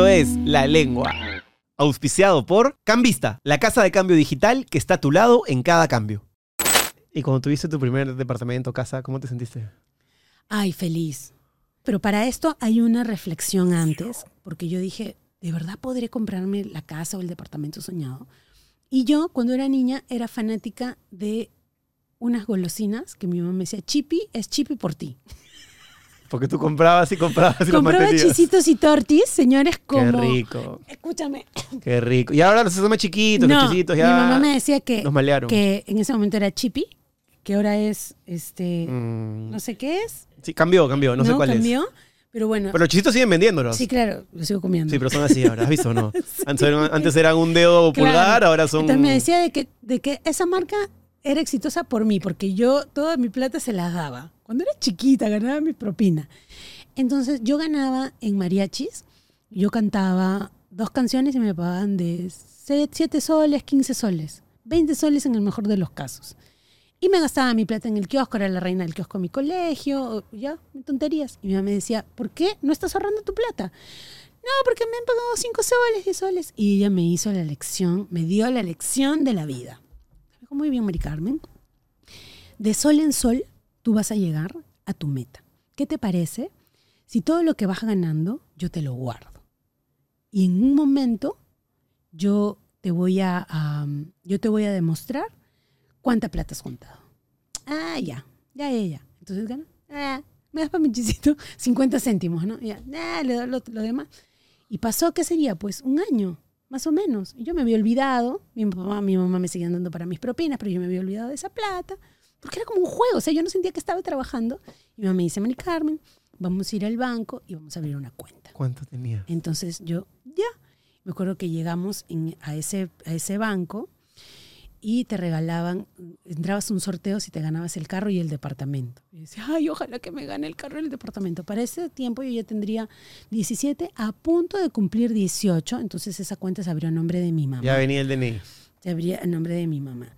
Esto es La Lengua. Auspiciado por Cambista, la casa de cambio digital que está a tu lado en cada cambio. Y cuando tuviste tu primer departamento, casa, ¿cómo te sentiste? Ay, feliz. Pero para esto hay una reflexión antes, porque yo dije, ¿de verdad podré comprarme la casa o el departamento soñado? Y yo, cuando era niña, era fanática de unas golosinas que mi mamá me decía, Chipi es Chipi por ti. Porque tú comprabas y comprabas y los Compraba mantenías. chisitos y tortis, señores, Qué como... rico, Escúchame. qué rico. Y ahora los hacemos más chiquitos, no, los chisitos mi ya mamá me decía que, nos malearon. que en ese momento era Chipi, que ahora es, este, Mm, no sé qué es. sí, cambió, cambió, no, sé cuál cambió, Pero bueno, es. Pero los chisitos siguen vendiéndolos. sí, claro, lo sigo comiendo. Sí, pero son así ahora, ¿has visto o no? Antes, eran, antes eran un dedo Claro. pulgar, ahora son... Entonces me decía de que, de que esa marca era exitosa por mí, porque yo toda mi plata se la daba. Cuando era chiquita, ganaba mi propina. Entonces yo ganaba en mariachis, yo cantaba dos canciones y me pagaban de 7 soles, 15 soles, 20 soles en el mejor de los casos. Y me gastaba mi plata en el kiosco, era la reina del kiosco en mi colegio, ya, tonterías. Y mi mamá me decía, ¿por qué no estás ahorrando tu plata? No, porque me han pagado 5 soles, 10 soles. Y ella me hizo la lección, me dio la lección de la vida. Me dijo, muy bien, Mari Carmen. De sol en sol, tú vas a llegar a tu meta. ¿Qué te parece si todo lo que vas ganando, yo te lo guardo? Y en un momento, yo te voy a, yo te voy a demostrar cuánta plata has juntado. Ah, ya, ya, ya, ya. Entonces gana. Ah, me das para mi chisito 50 céntimos, ¿no? Ya, ah, le doy lo, demás. Y pasó, ¿qué sería? Pues un año, más o menos. Y yo me había olvidado, mi mamá, mi mamá me seguían dando para mis propinas, pero yo me había olvidado de esa plata, porque era como un juego, o sea, yo no sentía que estaba trabajando. Y mi mamá me dice, Mari Carmen, vamos a ir al banco y vamos a abrir una cuenta. ¿Cuánto tenía? Entonces yo, ya, me acuerdo que llegamos en- a, ese, a ese banco y te regalaban, entrabas a un sorteo si te ganabas el carro y el departamento. Y decía, ay, ojalá que me gane el carro y el departamento. Para ese tiempo yo ya tendría 17, a punto de cumplir 18, entonces esa cuenta se abrió a nombre de mi mamá. Ya venía el DNI. Se abría a nombre de mi mamá.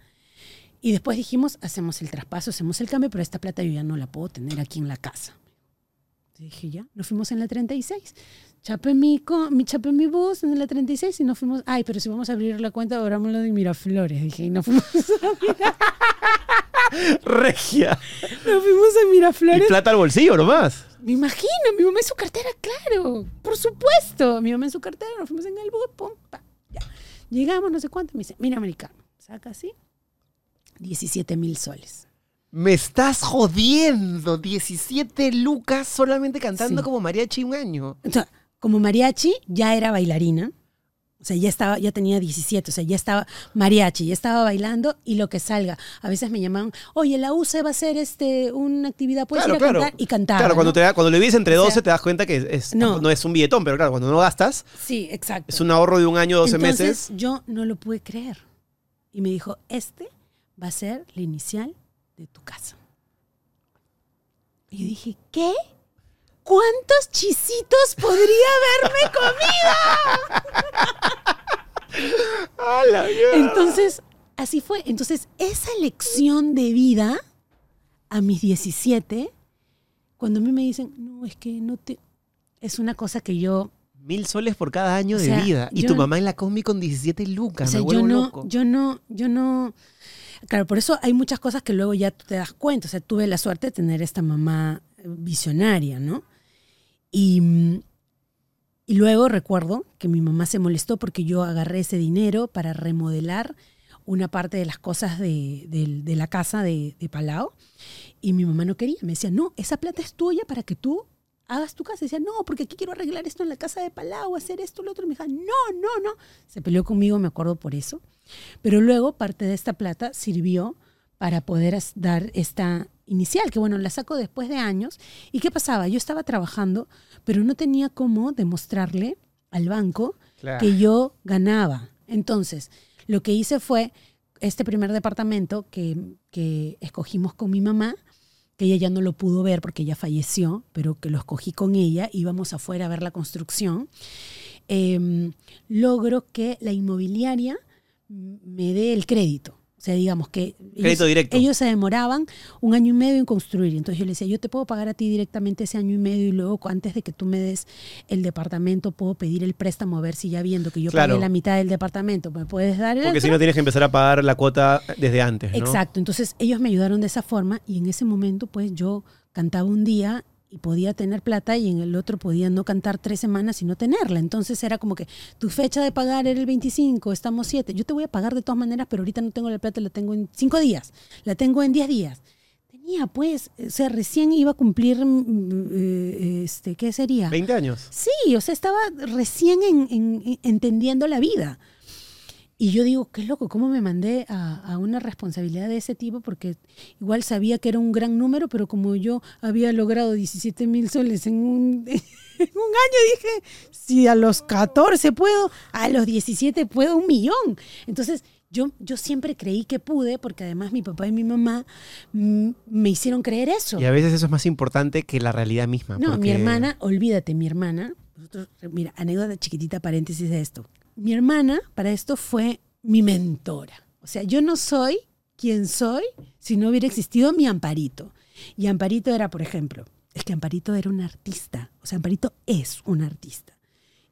Y después dijimos, hacemos el traspaso, hacemos el cambio, pero esta plata yo ya no la puedo tener aquí en la casa. Y dije, ya, nos fuimos en la 36. Chapé mi, mi, chapé mi bus en la 36 y nos fuimos, ay, pero si vamos a abrir la cuenta, abrámosla de Miraflores. Dije, y nos fuimos a, Regia. nos fuimos a Y Miraflores. plata al bolsillo nomás. Me imagino, mi mamá en su cartera, claro, por supuesto. Mi mamá en su cartera, nos fuimos en el bus, pum, pa, ya. Llegamos, no sé cuánto, me dice, mira, americano, saca así, 17 mil soles. Me estás jodiendo. 17 lucas solamente cantando Sí. como mariachi un año. O sea, como mariachi ya era bailarina. O sea, ya estaba, ya tenía 17, o sea, ya estaba mariachi, ya estaba bailando y lo que salga. A veces me llamaban, oye, la UCE va a hacer este, una actividad, puedes Claro, ir a claro. cantar y cantar. Claro, cuando, te da- cuando le vives entre O sea, 12 te das cuenta que es, no. no. es un billetón, pero claro, cuando no gastas, Sí, exacto. es un ahorro de un año, 12 Entonces, meses. Yo no lo pude creer. Y me dijo, este va a ser la inicial de tu casa. Y dije, ¿qué? ¿Cuántos chisitos podría haberme comido? Entonces, así fue. Entonces, esa lección de vida a mis 17, cuando a mí me dicen, no, es que no te... Es una cosa que yo... Mil soles por cada año O de vida. Y tu mamá en la combi con 17 lucas. O sea, me yo no, loco. yo no, yo no... Claro, por eso hay muchas cosas que luego ya te das cuenta. O sea, tuve la suerte de tener esta mamá eh, visionaria, ¿no? Y, mm, y luego recuerdo que mi mamá se molestó porque yo agarré ese dinero para remodelar una parte de las cosas de, del- de la casa de, de Palau. Y mi mamá no quería. Me decía, no, esa plata es tuya para que tú hagas tu casa. Y decía, no, porque aquí quiero arreglar esto en la casa de Palau, hacer esto, lo otro. Y me dijo, no, no, no. Se peleó conmigo, me acuerdo por eso. Pero luego parte de esta plata sirvió para poder dar esta inicial, que bueno, la saco después de años. ¿Y qué pasaba? Yo estaba trabajando, pero no tenía cómo demostrarle al banco Claro. que yo ganaba. Entonces, lo que hice fue este primer departamento que, que escogimos con mi mamá, ella ya no lo pudo ver porque ella falleció, pero que lo escogí con ella, íbamos afuera a ver la construcción. Em, logro que la inmobiliaria me dé el crédito. O sea, digamos que Crédito ellos, directo. ellos se demoraban un año y medio en construir. Entonces yo le decía, yo te puedo pagar a ti directamente ese año y medio y luego antes de que tú me des el departamento puedo pedir el préstamo a ver si ya viendo que yo Claro. pagué la mitad del departamento me puedes dar el Porque si otro?". no tienes que empezar a pagar la cuota desde antes, ¿no? Exacto, entonces ellos me ayudaron de esa forma y en ese momento pues yo cantaba un día y podía tener plata y en el otro podía no cantar tres semanas y no tenerla. Entonces era como que tu fecha de pagar era el 25, estamos 7, yo te voy a pagar de todas maneras, pero ahorita no tengo la plata, la tengo en 5 días, la tengo en 10 días. Tenía pues, o sea, recién iba a cumplir, mm, eh, este, ¿qué sería? 20 años. Sí, o sea, estaba recién en- en- en- entendiendo la vida. Y yo digo, qué loco, ¿cómo me mandé a, a una responsabilidad de ese tipo? Porque igual sabía que era un gran número, pero como yo había logrado 17 mil soles en un, en un año, dije, si a los 14 puedo, a los 17 puedo un millón. Entonces, yo, yo siempre creí que pude, porque además mi papá y mi mamá mm, me hicieron creer eso. Y a veces eso es más importante que la realidad misma. No, mi hermana, olvídate, mi hermana, nosotros, mira, anécdota chiquitita, paréntesis de esto. Mi hermana, para esto, fue mi mentora. O sea, yo no soy quien soy si no hubiera existido mi Amparito. Y Amparito era, por ejemplo, es que Amparito era un artista. O sea, Amparito es un artista.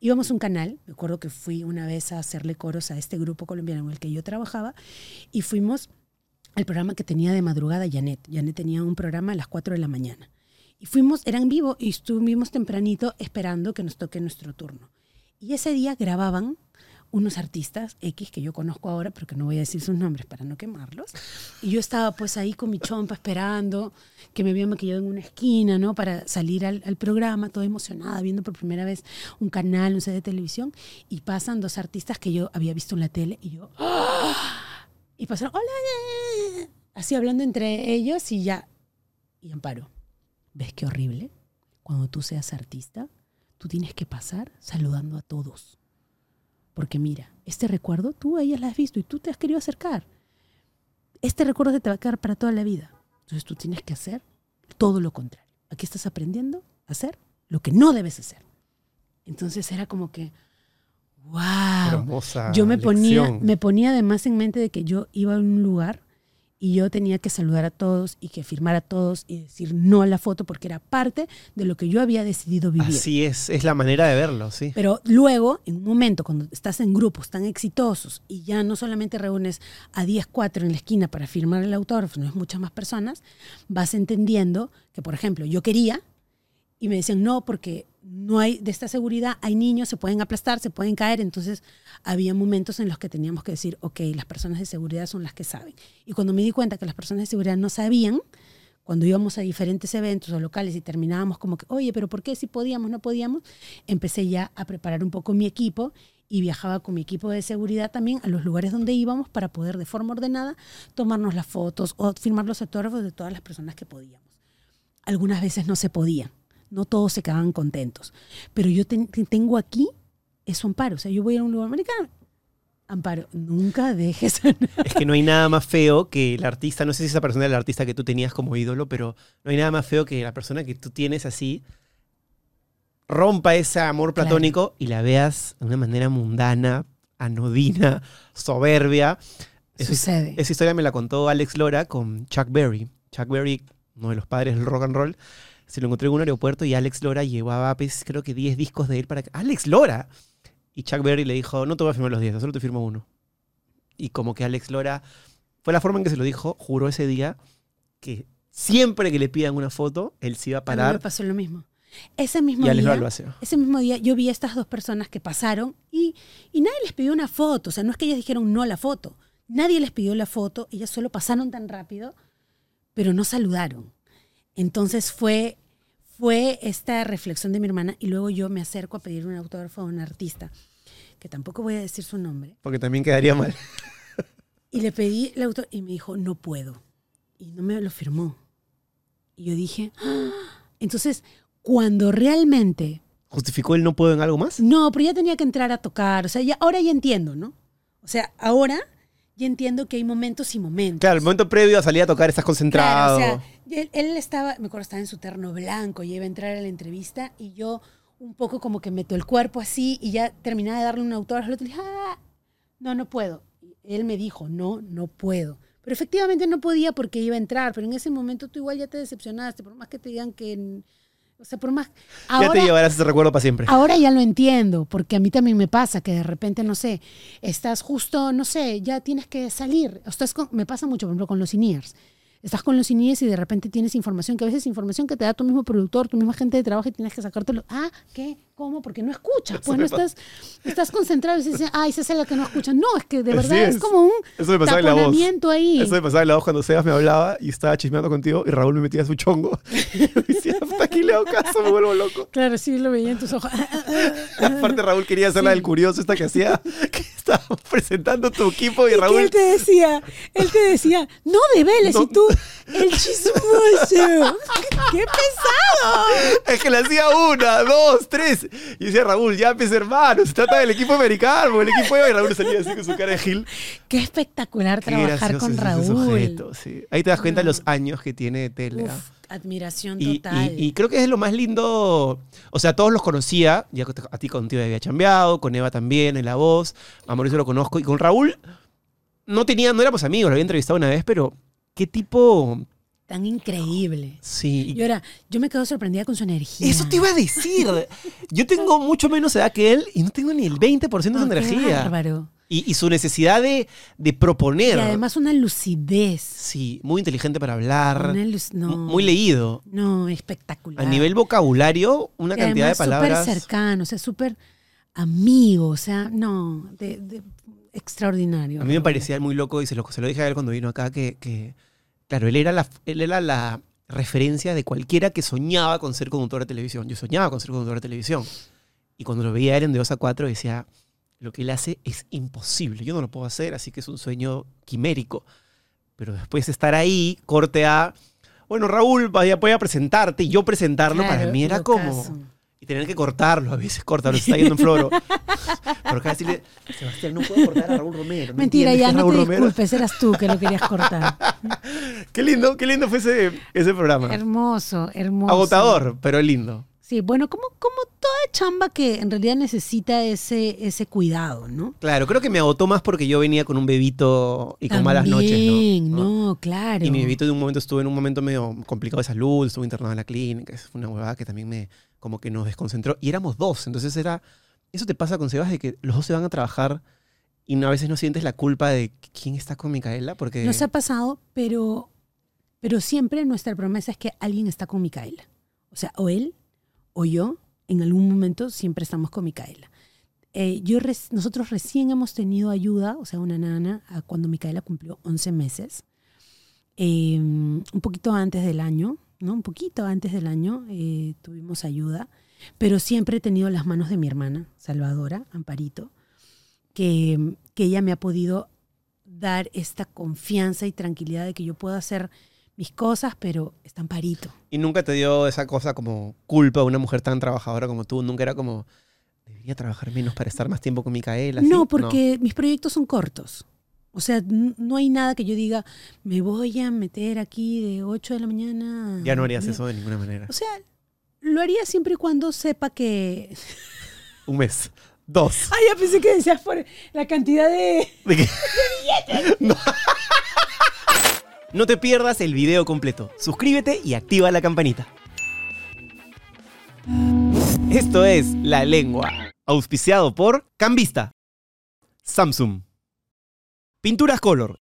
Íbamos a un canal, me acuerdo que fui una vez a hacerle coros a este grupo colombiano en el que yo trabajaba, y fuimos al programa que tenía de madrugada Janet. Janet tenía un programa a las 4 de la mañana. Y fuimos, era en vivo y estuvimos tempranito esperando que nos toque nuestro turno. Y ese día grababan unos artistas X que yo conozco ahora, pero que no voy a decir sus nombres para no quemarlos. Y yo estaba pues ahí con mi chompa esperando que me había maquillado en una esquina, ¿no? Para salir al, programa, toda emocionada, viendo por primera vez un canal, un set de televisión. Y pasan dos artistas que yo había visto en la tele y yo... ¡ah! Y pasaron, hola, eh", así hablando entre ellos y ya. Y Amparo, ¿ves qué horrible? Cuando tú seas artista, tú tienes que pasar saludando a todos. Porque mira, este recuerdo tú a ellas la has visto y tú te has querido acercar. Este recuerdo te va a quedar para toda la vida. Entonces tú tienes que hacer todo lo contrario. Aquí estás aprendiendo a hacer lo que no debes hacer. Entonces era como que, wow. Hermosa Yo me ponía, me ponía además en mente de que yo iba a un lugar y yo tenía que saludar a todos y que firmar a todos y decir no a la foto porque era parte de lo que yo había decidido vivir. Así es, es la manera de verlo, sí. Pero luego, en un momento, cuando estás en grupos tan exitosos y ya no solamente reúnes a 10, 4 en la esquina para firmar el autógrafo, no es muchas más personas, vas entendiendo que, por ejemplo, yo quería y me decían no, porque no hay de esta seguridad, hay niños, se pueden aplastar, se pueden caer. Entonces, había momentos en los que teníamos que decir, ok, las personas de seguridad son las que saben. Y cuando me di cuenta que las personas de seguridad no sabían, cuando íbamos a diferentes eventos o locales y terminábamos como que, oye, pero ¿por qué si podíamos, no podíamos? Empecé ya a preparar un poco mi equipo y viajaba con mi equipo de seguridad también a los lugares donde íbamos para poder de forma ordenada tomarnos las fotos o firmar los autógrafos de todas las personas que podíamos. Algunas veces no se podía, no todos se quedaban contentos, pero yo ten- tengo aquí eso amparo, o sea, yo voy a un lugar americano, amparo, nunca dejes Es que no hay nada más feo que el artista, no sé si esa persona era el artista que tú tenías como ídolo, pero no hay nada más feo que la persona que tú tienes así rompa ese amor Claro. platónico y la veas de una manera mundana, anodina, soberbia. Sucede. esa historia me la contó Alex Lora con Chuck Berry. Chuck Berry, uno de los padres del rock and roll, se lo encontré en un aeropuerto y Alex Lora llevaba, pues, creo que 10 discos de él para... ¡Alex Lora! Y Chuck Berry le dijo, no te voy a firmar los 10, solo te firmo uno. Y como que Alex Lora, fue la forma en que se lo dijo, juró ese día que siempre que le pidan una foto, él se iba a A mí me parar pasó lo mismo. Ese mismo día, lo hace. ese mismo día yo vi a estas dos personas que pasaron y, y nadie les pidió una foto. O sea, no es que ellas dijeron no a la foto. Nadie les pidió la foto, ellas solo pasaron tan rápido, pero no saludaron. Entonces fue, fue esta reflexión de mi hermana y luego yo me acerco a pedir un autógrafo a un artista, que tampoco voy a decir su nombre, Porque también quedaría mal. y le pedí el autógrafo y me dijo, no puedo. Y no me lo firmó. Y yo dije, "Ah". entonces, cuando realmente ¿Justificó el no puedo en algo más? No, pero ya tenía que entrar a tocar. O sea, ya, ahora ya entiendo, ¿no? O sea, ahora ya entiendo que hay momentos y momentos. Claro, el momento previo a salir a tocar estás concentrado. Claro, o sea, él, él estaba, me acuerdo, estaba en su terno blanco y iba a entrar a la entrevista y yo un poco como que meto el cuerpo así y ya terminaba de darle un autógrafo al otro y dije, "Ah, no, no puedo. Y él me dijo, no, no puedo. Pero efectivamente no podía porque iba a entrar, pero en ese momento tú igual ya te decepcionaste, por más que te digan que... O sea, por más... ya te Ahora, llevarás ese recuerdo para siempre. ahora ya lo entiendo, porque a mí también me pasa que de repente, no sé, estás justo, no sé, ya tienes que salir. O estás con- me pasa mucho, por ejemplo, con los INEARS. Estás con los INEARS y de repente tienes información, que a veces es información que te da tu mismo productor, tu misma gente de trabajo y tienes que sacártelo. Ah, ¿qué? ¿Cómo? Porque no escuchas. Pues no estás, estás concentrado y dices, ay, esa es la que no escucha. No, es que de verdad es. es. como un Eso me pasaba en la voz. taponamiento ahí. Eso me pasaba en la voz cuando Sebas me hablaba y estaba chismeando contigo y Raúl me metía su chongo. Y decía, hasta le hago caso, me vuelvo loco. Claro, sí lo veía en tus ojos. Aparte Raúl quería hacer la del curioso esta que hacía, que estaba presentando tu equipo y Y Raúl... él te decía, él te decía, no debeles, No. y tú, el chismoso. ¡Qué pesado! Es que le hacía una, dos, tres. Y decía Raúl, ya pues hermano, se trata del equipo americano, el equipo de y Raúl salía así con su cara de Gil. Qué espectacular Qué trabajar con Raúl. sujeto, sí. Ahí te das cuenta de No. los años que tiene de tele. Uf, admiración total. y- y creo que es lo más lindo. O sea, todos los conocía. Ya a ti contigo había chambeado, con Eva también en La Voz. A Mauricio lo conozco. Y con Raúl no tenía, no éramos amigos, lo había entrevistado una vez, pero qué tipo. Tan increíble. Sí. Y ahora, yo me quedo sorprendida con su energía. Eso te iba a decir. Yo tengo mucho menos edad que él y no tengo ni el 20% de su Oh, qué energía. bárbaro. Y, y su necesidad de, de proponer. Y además una lucidez. Sí, muy inteligente para hablar. Una luz- no, Muy leído. No, espectacular. A nivel vocabulario, una Y cantidad de palabras. Súper cercano, o sea, súper amigo, o sea, no, de, de- extraordinario. A mí me parecía muy loco y se lo, se lo dije a él cuando vino acá que, que, claro, él era, la, él era la referencia de cualquiera que soñaba con ser conductor de televisión. Yo soñaba con ser conductor de televisión. Y cuando lo veía a él en de 2 a 4 decía, lo que él hace es imposible. Yo no lo puedo hacer, así que es un sueño quimérico. Pero después de estar ahí, corte a, bueno, Raúl, vaya, voy a presentarte y yo presentarlo, para mí era como... Y tener que cortarlo, a veces cortarlo, se está yendo en floro. Pero acá decirle, Sebastián, no puedo cortar a Raúl Romero. ¿no Mentira, ya no te Romero? disculpes, eras tú que lo querías cortar. Qué lindo, qué lindo fue ese, ese programa. hermoso, hermoso. Agotador, pero lindo. Sí, bueno, como, como toda chamba que en realidad necesita ese, ese cuidado, ¿no? Claro, creo que me agotó más porque yo venía con un bebito y con malas noches, También, ¿no? no, claro. Y mi bebito de un momento estuvo en un momento medio complicado de salud, estuvo internado en la clínica, es una huevada que también me como que nos desconcentró. Y éramos dos, entonces era... Eso te pasa con Sebas de que los dos se van a trabajar y no- a veces no sientes la culpa de quién está con Micaela porque... Nos ha pasado, pero, pero siempre nuestra promesa es que alguien está con Micaela. O sea, o él o yo, en algún momento siempre estamos con Micaela. Eh, yo nosotros recién hemos tenido ayuda, o sea, una nana, cuando Micaela cumplió 11 meses, Eh, un poquito antes del año, ¿no? Un poquito antes del año eh, tuvimos ayuda, pero siempre he tenido las manos de mi hermana, Salvadora, Amparito, que, que ella me ha podido dar esta confianza y tranquilidad de que yo puedo hacer mis cosas, pero está Amparito. Y nunca te dio esa cosa como culpa a una mujer tan trabajadora como tú. Nunca era como, debería trabajar menos para estar más tiempo con Micaela. ¿sí? No, porque mis proyectos son cortos. O sea, no hay nada que yo diga, me voy a meter aquí de 8 de la mañana. Ya no harías diez". eso de ninguna manera. O sea, lo haría siempre y cuando sepa que... Un mes. Dos. Ay, ya pensé que decías por la cantidad de... ¿De qué? No. No te pierdas el video completo. Suscríbete y activa la campanita. Esto es La Lengua, auspiciado por Cambista, Samsung, Pinturas Color,